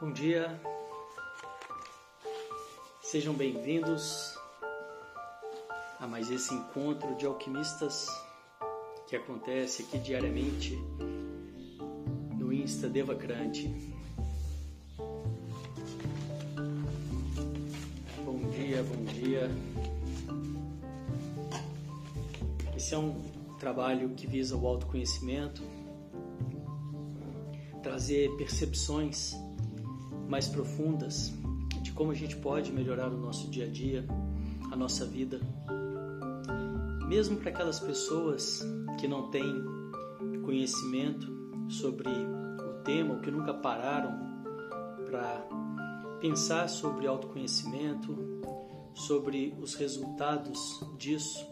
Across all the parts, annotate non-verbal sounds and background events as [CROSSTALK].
Bom dia, sejam bem-vindos a mais esse encontro de alquimistas que acontece aqui diariamente no Insta Devacrante. Bom dia, bom dia. Esse é um trabalho que visa o autoconhecimento, trazer percepções mais profundas como a gente pode melhorar o nosso dia a dia, a nossa vida. Mesmo para aquelas pessoas que não têm conhecimento sobre o tema ou que nunca pararam para pensar sobre autoconhecimento, sobre os resultados disso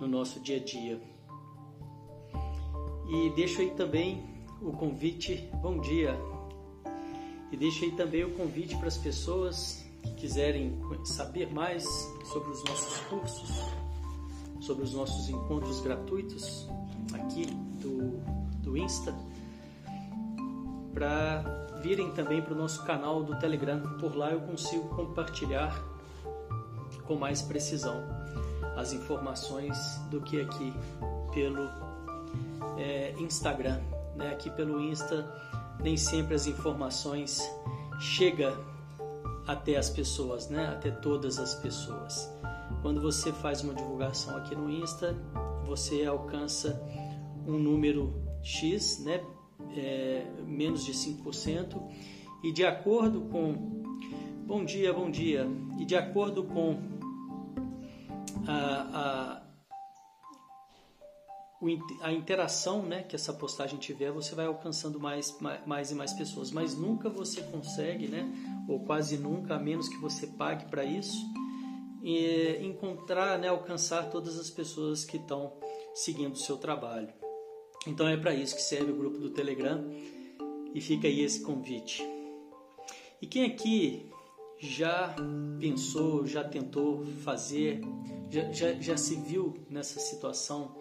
no nosso dia a dia. E deixo aí também o convite, bom dia, e deixo aí também o convite para as pessoas que quiserem saber mais sobre os nossos cursos, sobre os nossos encontros gratuitos aqui do, do Insta, para virem também para o nosso canal do Telegram. Por lá eu consigo compartilhar com mais precisão as informações do que aqui pelo é, Instagram. Né? Aqui pelo Insta nem sempre as informações chegam até as pessoas, né? até todas as pessoas. Quando você faz uma divulgação aqui no Insta, você alcança um número X, né? É, menos de 5%, e de acordo com. Bom dia, bom dia. E de acordo com a, a a interação né, que essa postagem tiver, você vai alcançando mais, mais e mais pessoas. Mas nunca você consegue, né, ou quase nunca, a menos que você pague para isso, encontrar, né, alcançar todas as pessoas que estão seguindo o seu trabalho. Então é para isso que serve o grupo do Telegram e fica aí esse convite. E quem aqui já pensou, já tentou fazer, já, já, já se viu nessa situação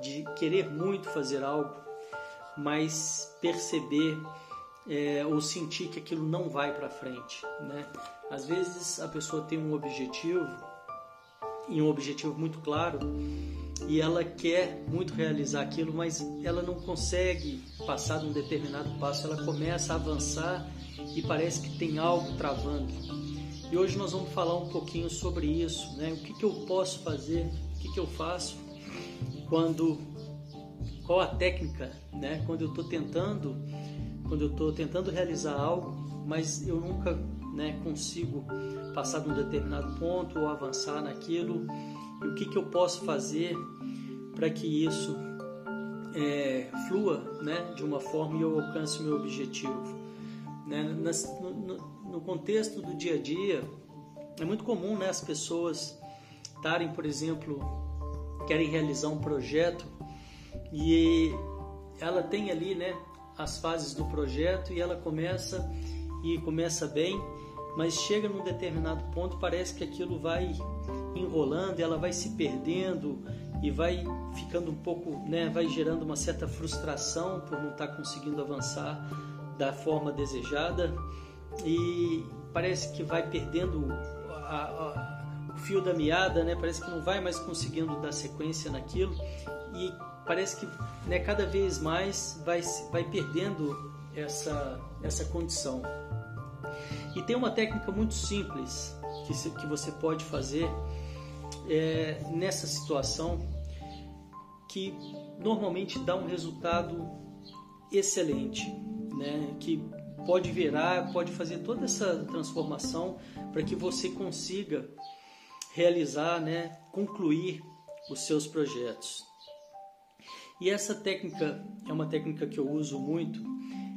de querer muito fazer algo, mas perceber é, ou sentir que aquilo não vai para frente, né? Às vezes a pessoa tem um objetivo e um objetivo muito claro e ela quer muito realizar aquilo, mas ela não consegue passar de um determinado passo. Ela começa a avançar e parece que tem algo travando. E hoje nós vamos falar um pouquinho sobre isso, né? O que, que eu posso fazer, o que, que eu faço quando qual a técnica, né? Quando eu estou tentando, quando eu estou tentando realizar algo, mas eu nunca, né, consigo passar de um determinado ponto ou avançar naquilo. E o que que eu posso fazer para que isso é, flua, né, de uma forma e eu alcance o meu objetivo, né? No, no contexto do dia a dia é muito comum, né, as pessoas estarem, por exemplo, querem realizar um projeto e ela tem ali, né, as fases do projeto e ela começa e começa bem, mas chega num determinado ponto parece que aquilo vai enrolando, ela vai se perdendo e vai ficando um pouco, né, vai gerando uma certa frustração por não estar conseguindo avançar da forma desejada e parece que vai perdendo a, a o fio da meada, né? Parece que não vai mais conseguindo dar sequência naquilo e parece que né, cada vez mais vai, vai perdendo essa, essa condição. E tem uma técnica muito simples que, que você pode fazer é, nessa situação que normalmente dá um resultado excelente, né? que pode virar, pode fazer toda essa transformação para que você consiga realizar, né, concluir os seus projetos. E essa técnica é uma técnica que eu uso muito,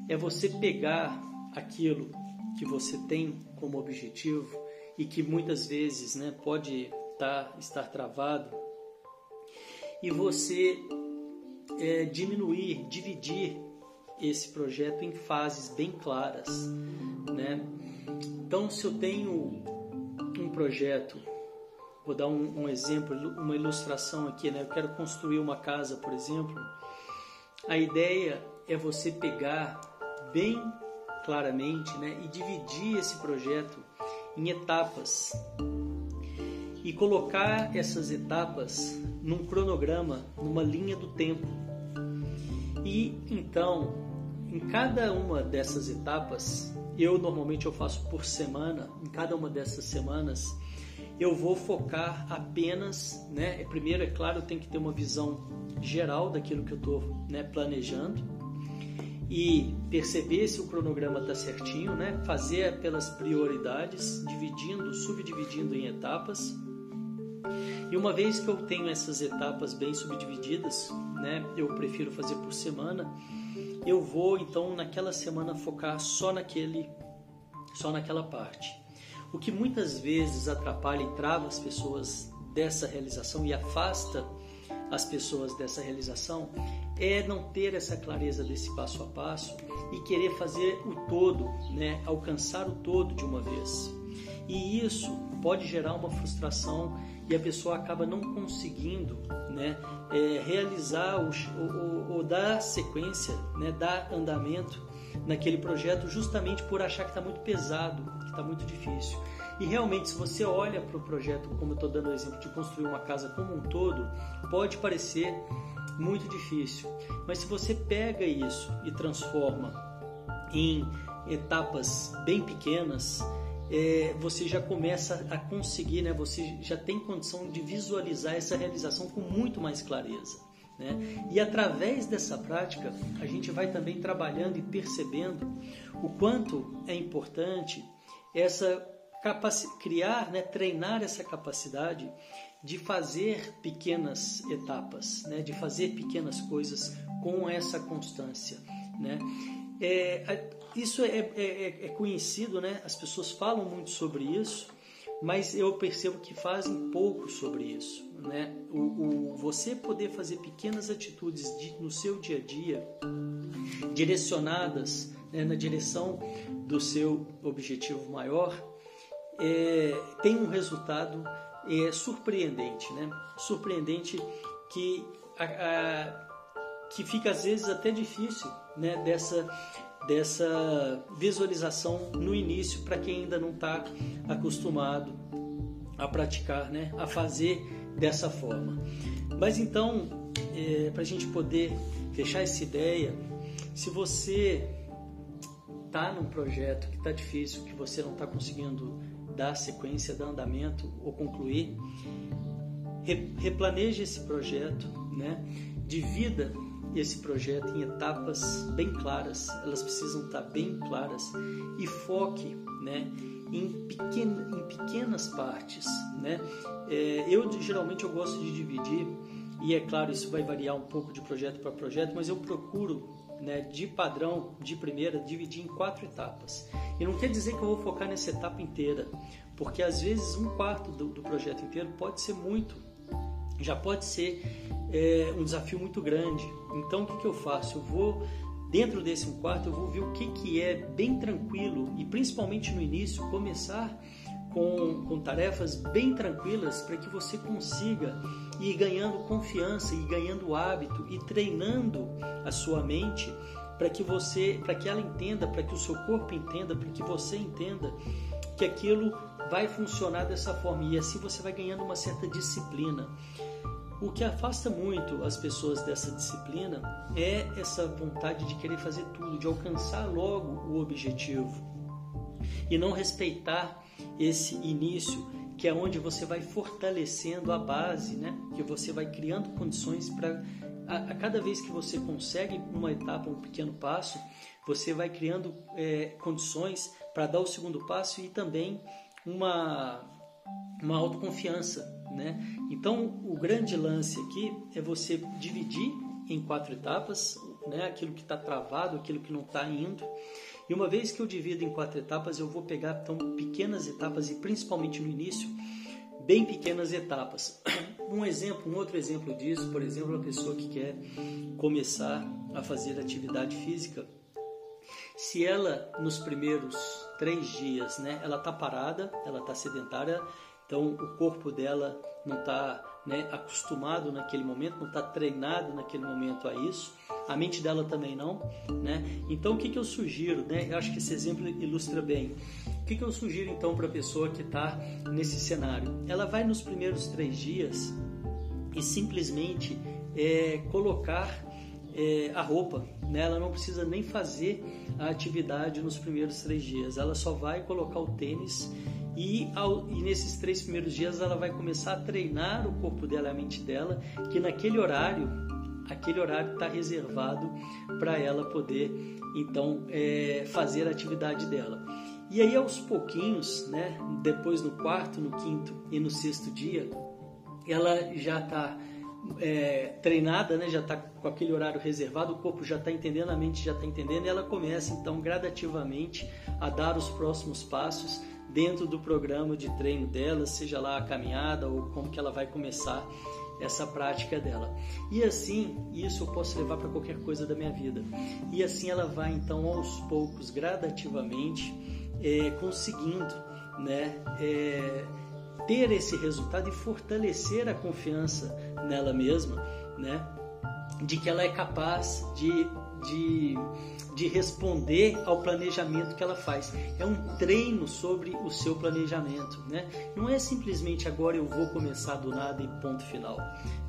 é você pegar aquilo que você tem como objetivo e que muitas vezes né, pode tá, estar travado, e você é, diminuir, dividir esse projeto em fases bem claras. Né? Então, se eu tenho um projeto, vou dar um, um exemplo, uma ilustração aqui, né? eu quero construir uma casa, por exemplo, a ideia é você pegar bem claramente né, e dividir esse projeto em etapas e colocar essas etapas num cronograma, numa linha do tempo. E então, em cada uma dessas etapas, eu normalmente eu faço por semana, em cada uma dessas semanas, eu vou focar apenas, né? Primeiro, é claro, tenho que ter uma visão geral daquilo que eu estou né, planejando e perceber se o cronograma está certinho, né? Fazer pelas prioridades, dividindo, subdividindo em etapas. E uma vez que eu tenho essas etapas bem subdivididas, né? Eu prefiro fazer por semana. Eu vou então naquela semana focar só naquele, só naquela parte. O que muitas vezes atrapalha e trava as pessoas dessa realização e afasta as pessoas dessa realização é não ter essa clareza desse passo a passo e querer fazer o todo, né, alcançar o todo de uma vez. E isso pode gerar uma frustração e a pessoa acaba não conseguindo né, é, realizar ou, dar sequência, né, dar andamento naquele projeto justamente por achar que está muito pesado, que está muito difícil. E realmente, se você olha para o projeto, como eu estou dando o exemplo de construir uma casa como um todo, pode parecer muito difícil. Mas se você pega isso e transforma em etapas bem pequenas, é, você já começa a conseguir, né? você já tem condição de visualizar essa realização com muito mais clareza. Né? E através dessa prática, a gente vai também trabalhando e percebendo o quanto é importante essa criar, né, treinar essa capacidade de fazer pequenas etapas, né, de fazer pequenas coisas com essa constância. Né? É, isso é, é, é, é conhecido, né? as pessoas falam muito sobre isso, mas eu percebo que fazem pouco sobre isso. Né? O, o você poder fazer pequenas atitudes de, no seu dia a dia, direcionadas né, na direção do seu objetivo maior, é, tem um resultado é, surpreendente, né? Surpreendente que, a, a, que fica às vezes até difícil, né? Dessa dessa visualização no início para quem ainda não está acostumado a praticar, né? A fazer dessa forma. Mas então, é, para a gente poder fechar essa ideia, se você está num projeto que está difícil, que você não está conseguindo dar sequência, dar andamento ou concluir, replaneje esse projeto, né? divida esse projeto em etapas bem claras, elas precisam estar bem claras e foque né, em, em pequenas partes. Né? É, eu geralmente eu gosto de dividir e é claro isso vai variar um pouco de projeto para projeto, mas eu procuro né, de padrão de primeira dividir em quatro etapas. E não quer dizer que eu vou focar nessa etapa inteira, porque às vezes um quarto do, do projeto inteiro pode ser muito, já pode ser é, um desafio muito grande. Então o que, que eu faço? Eu vou dentro desse quarto eu vou ver o que, que é bem tranquilo e principalmente no início começar com, com tarefas bem tranquilas para que você consiga ir ganhando confiança e ganhando hábito e treinando a sua mente para que você, para que ela entenda, para que o seu corpo entenda, para que você entenda que aquilo vai funcionar dessa forma e assim você vai ganhando uma certa disciplina. O que afasta muito as pessoas dessa disciplina é essa vontade de querer fazer tudo, de alcançar logo o objetivo e não respeitar esse início que é onde você vai fortalecendo a base, né? Que você vai criando condições para a, a, cada vez que você consegue uma etapa, um pequeno passo, você vai criando é, condições para dar o segundo passo e também uma, uma autoconfiança. Né? Então, o grande lance aqui é você dividir em quatro etapas né? aquilo que está travado, aquilo que não está indo. E uma vez que eu divido em quatro etapas, eu vou pegar então pequenas etapas e principalmente no início, bem pequenas etapas. [CLEARS THROAT] Um exemplo, um outro exemplo disso, por exemplo, a pessoa que quer começar a fazer atividade física, se ela nos primeiros três dias, né, ela está parada, ela está sedentária, então o corpo dela não está né, acostumado naquele momento, não está treinado naquele momento a isso, a mente dela também não, né? Então o que, que eu sugiro, né? Eu acho que esse exemplo ilustra bem. O que, que eu sugiro então para a pessoa que está nesse cenário? Ela vai nos primeiros três dias e simplesmente é, colocar é, a roupa, né? Ela não precisa nem fazer a atividade nos primeiros três dias. Ela só vai colocar o tênis e, ao, e, nesses três primeiros dias ela vai começar a treinar o corpo dela, a mente dela, que naquele horário, aquele horário está reservado para ela poder então é, fazer a atividade dela. E aí aos pouquinhos, né, depois no quarto, no quinto e no sexto dia, ela já está é, treinada, né, já está com aquele horário reservado, o corpo já está entendendo, a mente já está entendendo, e ela começa então gradativamente a dar os próximos passos dentro do programa de treino dela, seja lá a caminhada ou como que ela vai começar essa prática dela. E assim, isso eu posso levar para qualquer coisa da minha vida. E assim ela vai então aos poucos, gradativamente, é, conseguindo, né, é, ter esse resultado e fortalecer a confiança nela mesma, né, de que ela é capaz de de, de responder ao planejamento que ela faz. É um treino sobre o seu planejamento. Né? Não é simplesmente agora eu vou começar do nada e ponto final.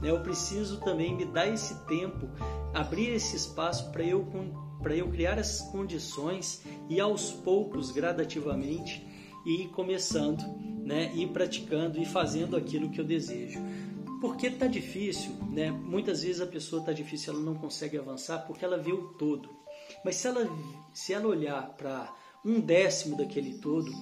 Né? Eu preciso também me dar esse tempo, abrir esse espaço para eu, para eu criar essas condições e aos poucos, gradativamente, ir começando, né? ir praticando e fazendo aquilo que eu desejo. Porque está difícil, né? Muitas vezes a pessoa está difícil, ela não consegue avançar porque ela vê o todo. Mas se ela, se ela olhar para um décimo daquele todo,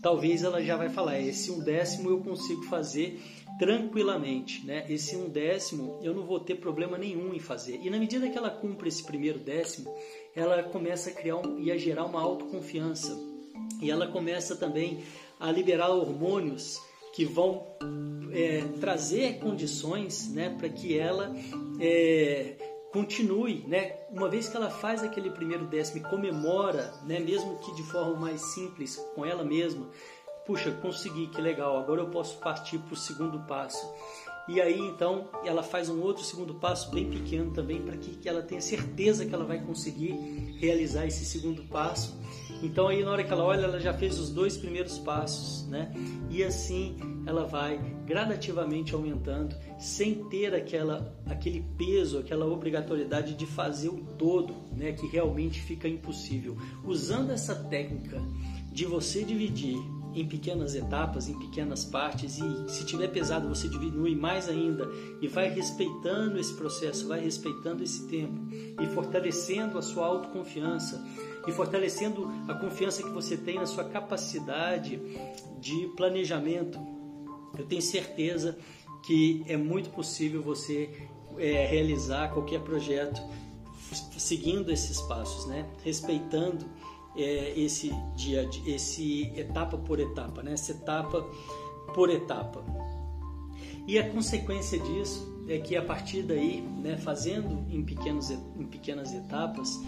talvez ela já vai falar: esse um décimo eu consigo fazer tranquilamente, né? Esse um décimo eu não vou ter problema nenhum em fazer. E na medida que ela cumpre esse primeiro décimo, ela começa a criar um, e a gerar uma autoconfiança. E ela começa também a liberar hormônios que vão é, trazer condições né, para que ela é, continue, né? Uma vez que ela faz aquele primeiro décimo e comemora, né, mesmo que de forma mais simples com ela mesma, puxa, consegui, que legal, agora eu posso partir para o segundo passo. E aí então ela faz um outro segundo passo bem pequeno também para que, que ela tenha certeza que ela vai conseguir realizar esse segundo passo então aí na hora que ela olha, ela já fez os dois primeiros passos, né? E assim ela vai gradativamente aumentando, sem ter aquela, aquele peso, aquela obrigatoriedade de fazer o todo, né? Que realmente fica impossível. Usando essa técnica de você dividir em pequenas etapas, em pequenas partes, e se tiver pesado você diminui mais ainda e vai respeitando esse processo, vai respeitando esse tempo e fortalecendo a sua autoconfiança e fortalecendo a confiança que você tem na sua capacidade de planejamento. Eu tenho certeza que é muito possível você é, realizar qualquer projeto seguindo esses passos, né? respeitando é, esse dia, esse etapa por etapa, né? essa etapa por etapa. E a consequência disso é que a partir daí, né, fazendo em, pequenos, em pequenas etapas,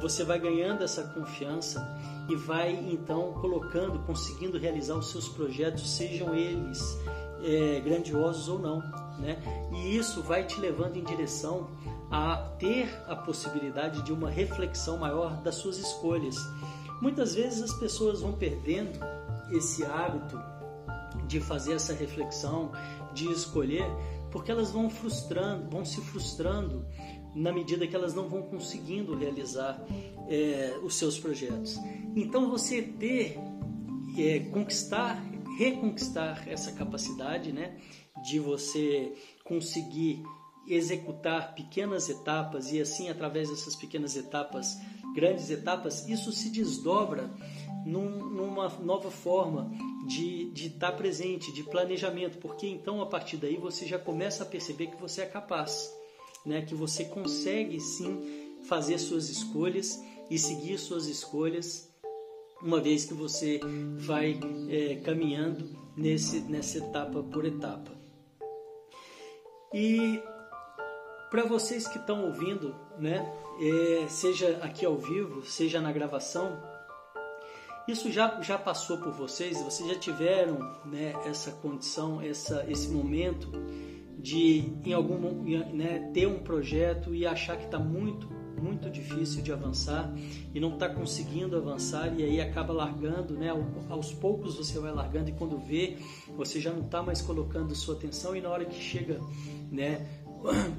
você vai ganhando essa confiança e vai então colocando, conseguindo realizar os seus projetos, sejam eles é, grandiosos ou não, né? E isso vai te levando em direção a ter a possibilidade de uma reflexão maior das suas escolhas. Muitas vezes as pessoas vão perdendo esse hábito de fazer essa reflexão, de escolher, porque elas vão frustrando, vão se frustrando na medida que elas não vão conseguindo realizar é, os seus projetos. Então você ter, é, conquistar, reconquistar essa capacidade, né, de você conseguir executar pequenas etapas e assim através dessas pequenas etapas, grandes etapas, isso se desdobra num, numa nova forma de, de estar presente, de planejamento, porque então a partir daí você já começa a perceber que você é capaz né, que você consegue sim fazer suas escolhas e seguir suas escolhas, uma vez que você vai é, caminhando nesse, nessa etapa por etapa. E para vocês que estão ouvindo, né, é, seja aqui ao vivo, seja na gravação, isso já, já passou por vocês? Vocês já tiveram né, essa condição, essa, esse momento de em algum né, ter um projeto e achar que está muito muito difícil de avançar e não está conseguindo avançar e aí acaba largando, né? Aos poucos você vai largando e quando vê você já não está mais colocando sua atenção e na hora que chega, né?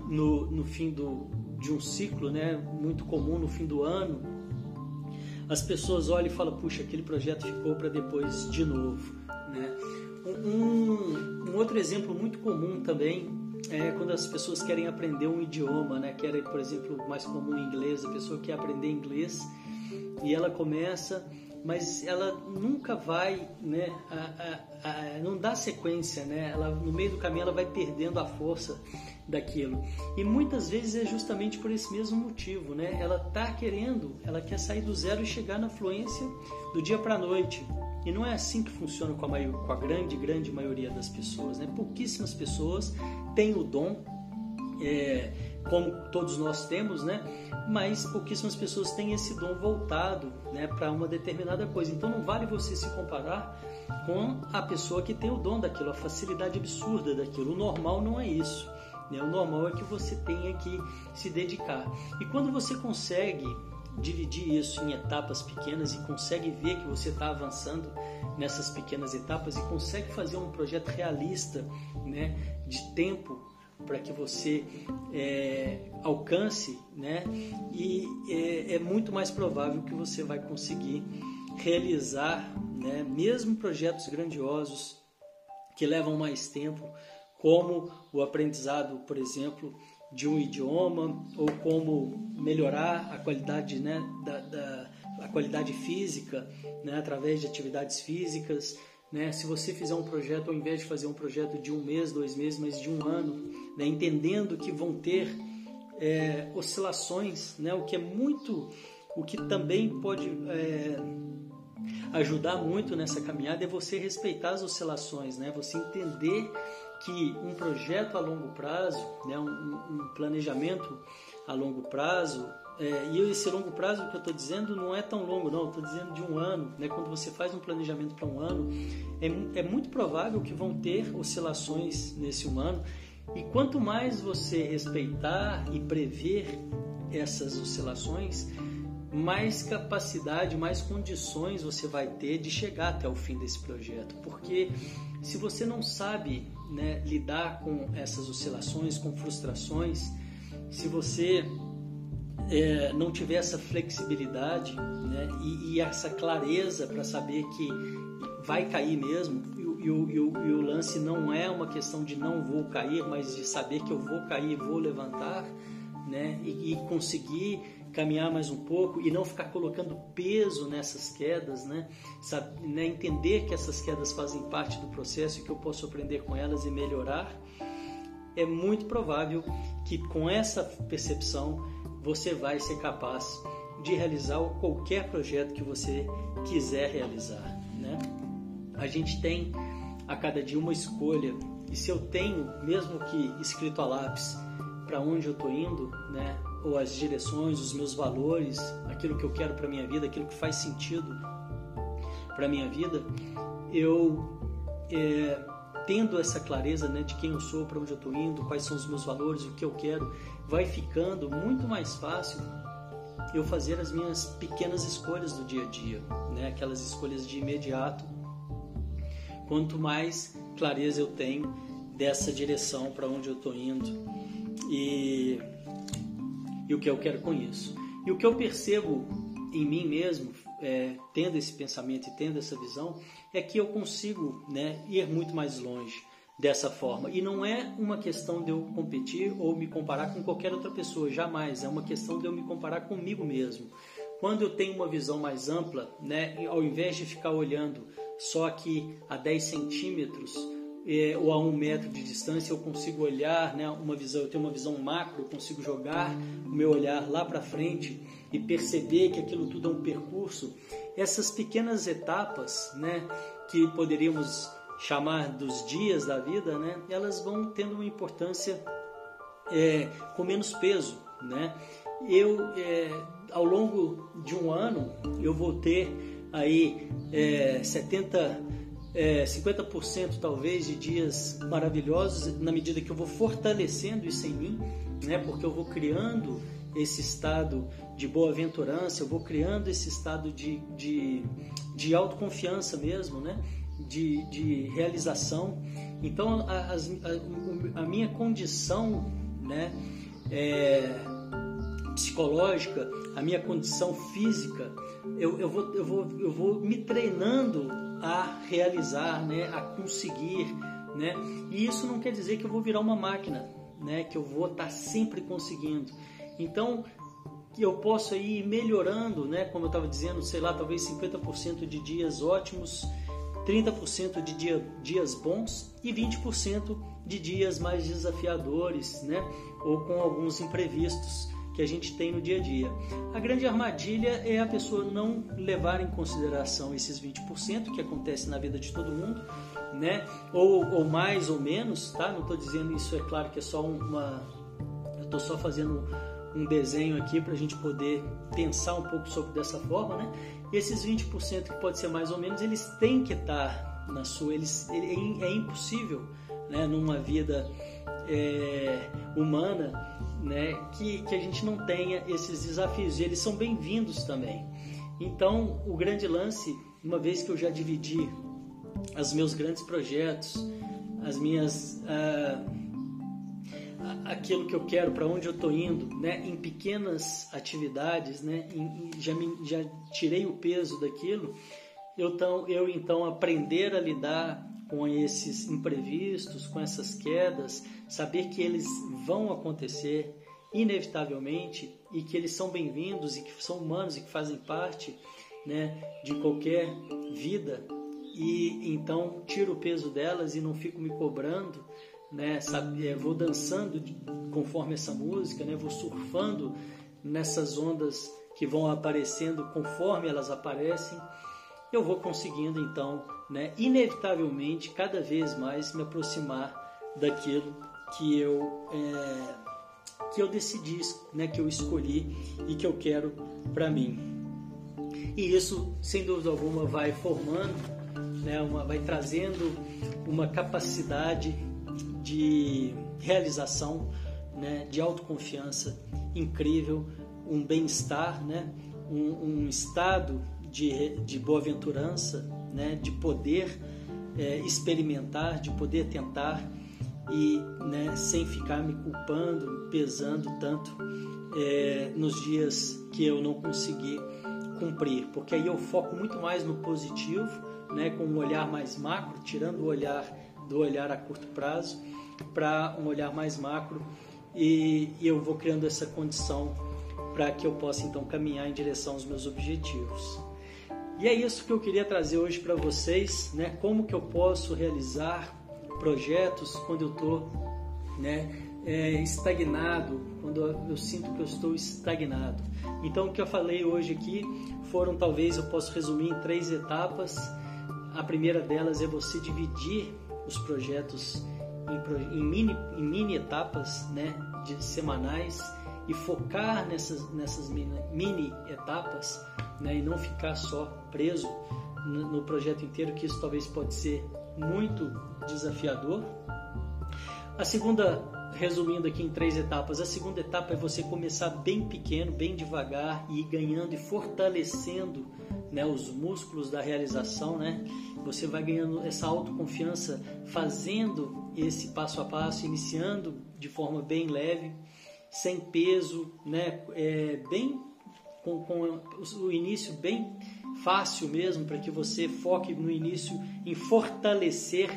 No, no fim do, de um ciclo, né? Muito comum no fim do ano, as pessoas olham e falam, puxa, aquele projeto ficou para depois de novo, né? Um, um, outro exemplo muito comum também é quando as pessoas querem aprender um idioma, né? Querem, por exemplo, mais comum em inglês, a pessoa quer aprender inglês e ela começa, mas ela nunca vai, né? A, a, a, não dá sequência, né? Ela no meio do caminho ela vai perdendo a força daquilo. E muitas vezes é justamente por esse mesmo motivo, né? Ela tá querendo, ela quer sair do zero e chegar na fluência do dia para a noite. E não é assim que funciona com a, maior, com a grande, grande maioria das pessoas, né? Pouquíssimas pessoas têm o dom, é, como todos nós temos, né? Mas pouquíssimas pessoas têm esse dom voltado, né, para uma determinada coisa. Então não vale você se comparar com a pessoa que tem o dom daquilo, a facilidade absurda daquilo. O normal não é isso. Né? O normal é que você tenha que se dedicar. E quando você consegue dividir isso em etapas pequenas e consegue ver que você está avançando nessas pequenas etapas e consegue fazer um projeto realista né, de tempo para que você é, alcance, né? E é, é, muito mais provável que você vai conseguir realizar, né? Mesmo projetos grandiosos que levam mais tempo, como o aprendizado, por exemplo, de um idioma ou como melhorar a qualidade, né, da, da a qualidade física, né, através de atividades físicas. Né? Se você fizer um projeto, ao invés de fazer um projeto de um mês, dois meses, mas de um ano, né, entendendo que vão ter é, oscilações, né, o que é muito, o que também pode é, ajudar muito nessa caminhada é você respeitar as oscilações, né? Você entender que um projeto a longo prazo, né, um, um planejamento a longo prazo, é, e esse longo prazo que eu estou dizendo não é tão longo, não, estou dizendo de um ano. Né? Quando você faz um planejamento para um ano, é, é muito provável que vão ter oscilações nesse um ano. E quanto mais você respeitar e prever essas oscilações, mais capacidade, mais condições você vai ter de chegar até o fim desse projeto. Porque se você não sabe né, lidar com essas oscilações, com frustrações, se você é, não tiver essa flexibilidade né, e, e, essa clareza para saber que vai cair mesmo, e, e, e, o, e, lance não é uma questão de não vou cair, mas de saber que eu vou cair, vou levantar, né, e, conseguir caminhar mais um pouco e não ficar colocando peso nessas quedas, né? Sabe, né? Entender que essas quedas fazem parte do processo e que eu posso aprender com elas e melhorar. É muito provável que com essa percepção você vai ser capaz de realizar qualquer projeto que você quiser realizar, né? A gente tem a cada dia uma escolha e se eu tenho, mesmo que escrito a lápis, para onde eu estou indo, né? Ou as direções, os meus valores, aquilo que eu quero para minha vida, aquilo que faz sentido para minha vida, eu é, tendo essa clareza né, de quem eu sou, para onde eu estou indo, quais são os meus valores, o que eu quero, vai ficando muito mais fácil eu fazer as minhas pequenas escolhas do dia a dia, né, aquelas escolhas de imediato. Quanto mais clareza eu tenho dessa direção para onde eu estou indo e e o que eu quero com isso. E o que eu percebo em mim mesmo, é, tendo esse pensamento e tendo essa visão, é que eu consigo né, ir muito mais longe dessa forma. E não é uma questão de eu competir ou me comparar com qualquer outra pessoa, jamais. É uma questão de eu me comparar comigo mesmo. Quando eu tenho uma visão mais ampla, né, ao invés de ficar olhando só aqui a 10 centímetros é, ou a um metro de distância eu consigo olhar, né, uma visão, eu tenho uma visão macro, eu consigo jogar o meu olhar lá para frente e perceber que aquilo tudo é um percurso. Essas pequenas etapas, né, que poderíamos chamar dos dias da vida, né, elas vão tendo uma importância é, com menos peso, né? Eu é, ao longo de um ano eu vou ter aí é, 70 é, 50% talvez de dias maravilhosos na medida que eu vou fortalecendo isso em mim, né? Porque eu vou criando esse estado de boa-aventurança, eu vou criando esse estado de, de, de autoconfiança mesmo, né? De, de realização. Então, a, a, a minha condição, né? É, psicológica, a minha condição física, eu, eu, vou, eu, vou, eu vou me treinando a realizar, né, a conseguir, né? E isso não quer dizer que eu vou virar uma máquina, né, que eu vou estar tá sempre conseguindo. Então, eu posso ir melhorando, né, como eu estava dizendo, sei lá, talvez 50% de dias ótimos, 30% de dia, dias bons e 20% de dias mais desafiadores, né, ou com alguns imprevistos que a gente tem no dia a dia. A grande armadilha é a pessoa não levar em consideração esses 20% que acontece na vida de todo mundo, né? Ou, ou mais ou menos, tá? Não estou dizendo isso, é claro que é só uma. Eu estou só fazendo um desenho aqui para a gente poder pensar um pouco sobre dessa forma, né? E esses 20% que pode ser mais ou menos, eles têm que estar na sua. Eles, é, é impossível, né? Numa vida é, humana né, que, que a gente não tenha esses desafios. E eles são bem-vindos também. Então, o grande lance, uma vez que eu já dividi os meus grandes projetos, as minhas. Uh, aquilo que eu quero, para onde eu estou indo, né, em pequenas atividades, né, em, já, me, já tirei o peso daquilo, eu, tão, eu então aprender a lidar com esses imprevistos, com essas quedas, saber que eles vão acontecer inevitavelmente e que eles são bem-vindos e que são humanos e que fazem parte né, de qualquer vida. E então tiro o peso delas e não fico me cobrando, né, sabe, é, vou dançando conforme essa música, né, vou surfando nessas ondas que vão aparecendo conforme elas aparecem, eu vou conseguindo então né, inevitavelmente, cada vez mais me aproximar daquilo que eu, é, que eu decidi, né, que eu escolhi e que eu quero para mim. E isso, sem dúvida alguma, vai formando, né, uma, vai trazendo uma capacidade de realização, né, de autoconfiança incrível, um bem-estar, né, um, um estado de, de boa-aventurança, né, de poder é, experimentar, de poder tentar e né, sem ficar me culpando, pesando tanto é, nos dias que eu não consegui cumprir, porque aí eu foco muito mais no positivo, né, com um olhar mais macro, tirando o olhar do olhar a curto prazo para um olhar mais macro e, e eu vou criando essa condição para que eu possa então caminhar em direção aos meus objetivos. E é isso que eu queria trazer hoje para vocês, né? Como que eu posso realizar projetos quando eu estou, né? É, estagnado, quando eu sinto que eu estou estagnado. Então, o que eu falei hoje aqui foram, talvez eu possa resumir em três etapas. A primeira delas é você dividir os projetos em, em, mini, em mini etapas, né, de semanais e focar nessas, nessas mini, mini etapas né, e não ficar só preso no, projeto inteiro, que isso talvez pode ser muito desafiador. A segunda, resumindo aqui em três etapas, a segunda etapa é você começar bem pequeno, bem devagar e ir ganhando e fortalecendo né, os músculos da realização, né? Você vai ganhando essa autoconfiança fazendo esse passo a passo, iniciando de forma bem leve, sem peso, né? É, bem com, com o início bem fácil mesmo, para que você foque no início em fortalecer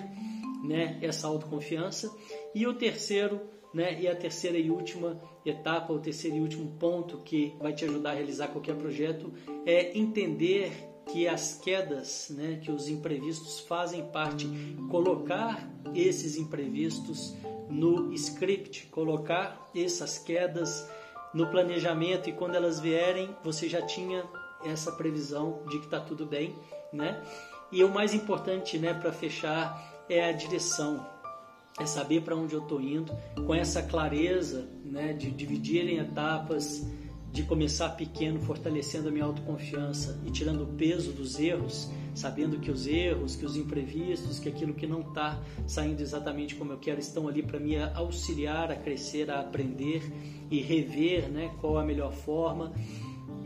né, essa autoconfiança. E o terceiro, né, e a terceira e última etapa, o terceiro e último ponto que vai te ajudar a realizar qualquer projeto é entender que as quedas, né, que os imprevistos fazem parte, colocar esses imprevistos no script, colocar essas quedas no planejamento e quando elas vierem, você já tinha essa previsão de que está tudo bem, né? E o mais importante, né, para fechar, é a direção, é saber para onde eu estou indo, com essa clareza, né, de dividir em etapas, de começar pequeno, fortalecendo a minha autoconfiança e tirando o peso dos erros, sabendo que os erros, que os imprevistos, que aquilo que não está saindo exatamente como eu quero estão ali para me auxiliar a crescer, a aprender e rever, né, qual a melhor forma.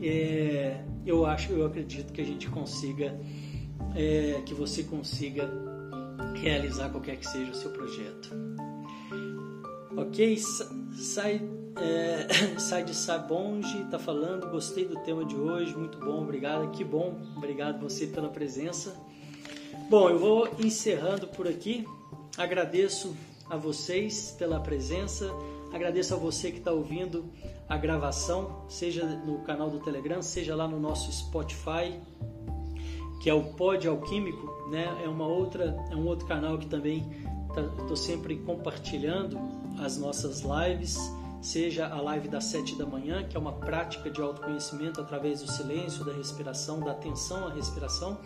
É, eu acho, eu acredito que a gente consiga, é, que você consiga realizar qualquer que seja o seu projeto. Ok, sai é, [COUGHS] sai de Sabonge, tá falando, gostei do tema de hoje, muito bom, obrigado, que bom, obrigado você pela presença. Bom, eu vou encerrando por aqui, agradeço a vocês pela presença, agradeço a você que está ouvindo a gravação, seja no canal do Telegram, seja lá no nosso Spotify, que é o Pod Alquímico, né? É uma outra, é um outro canal que também estou tá, sempre compartilhando as nossas lives seja a live das 7 da manhã, que é uma prática de autoconhecimento através do silêncio, da respiração, da atenção à respiração,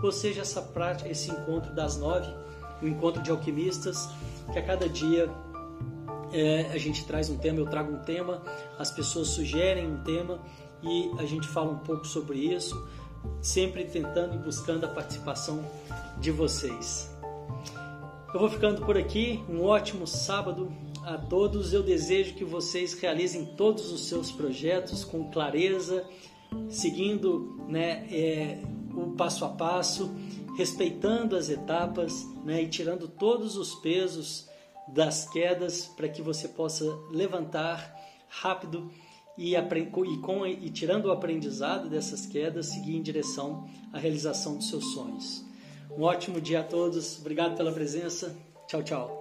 ou seja essa prática, esse encontro das 9, o encontro de alquimistas, que a cada dia é, a gente traz um tema, eu trago um tema, as pessoas sugerem um tema e a gente fala um pouco sobre isso, sempre tentando e buscando a participação de vocês. Eu vou ficando por aqui, um ótimo sábado, a todos. Eu desejo que vocês realizem todos os seus projetos com clareza, seguindo né, é, o passo a passo, respeitando as etapas né, e tirando todos os pesos das quedas para que você possa levantar rápido e, e, com, e tirando o aprendizado dessas quedas, seguir em direção à realização dos seus sonhos. Um ótimo dia a todos, obrigado pela presença, tchau, tchau.